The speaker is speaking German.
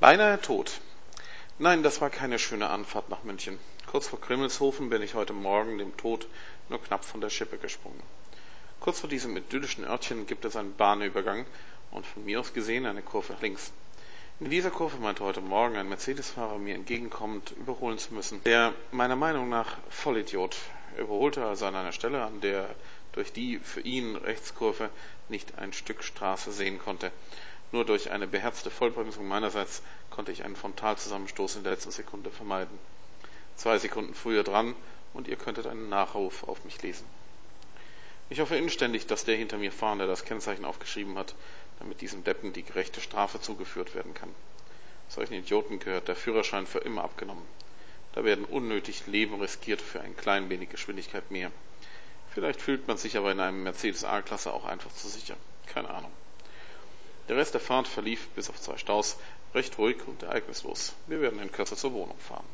Beinahe tot. Nein, das war keine schöne Anfahrt nach München. Kurz vor Krimmelshofen bin ich heute Morgen dem Tod nur knapp von der Schippe gesprungen. Kurz vor diesem idyllischen Örtchen gibt es einen Bahnübergang und von mir aus gesehen eine Kurve links. In dieser Kurve meinte heute Morgen ein Mercedes-Fahrer mir entgegenkommend überholen zu müssen. Der meiner Meinung nach Vollidiot überholte also an einer Stelle, an der durch die für ihn Rechtskurve nicht ein Stück Straße sehen konnte. Nur durch eine beherzte Vollbremsung meinerseits konnte ich einen Frontalzusammenstoß in der letzten Sekunde vermeiden. Zwei Sekunden früher dran und ihr könntet einen Nachruf auf mich lesen. Ich hoffe inständig, dass der hinter mir Fahrende das Kennzeichen aufgeschrieben hat, damit diesem Deppen die gerechte Strafe zugeführt werden kann. Solchen Idioten gehört der Führerschein für immer abgenommen. Da werden unnötig Leben riskiert für ein klein wenig Geschwindigkeit mehr. Vielleicht fühlt man sich aber in einem Mercedes A-Klasse auch einfach zu sicher. Keine Ahnung. Der Rest der Fahrt verlief, bis auf zwei Staus, recht ruhig und ereignislos. Wir werden in Kürze zur Wohnung fahren.